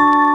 you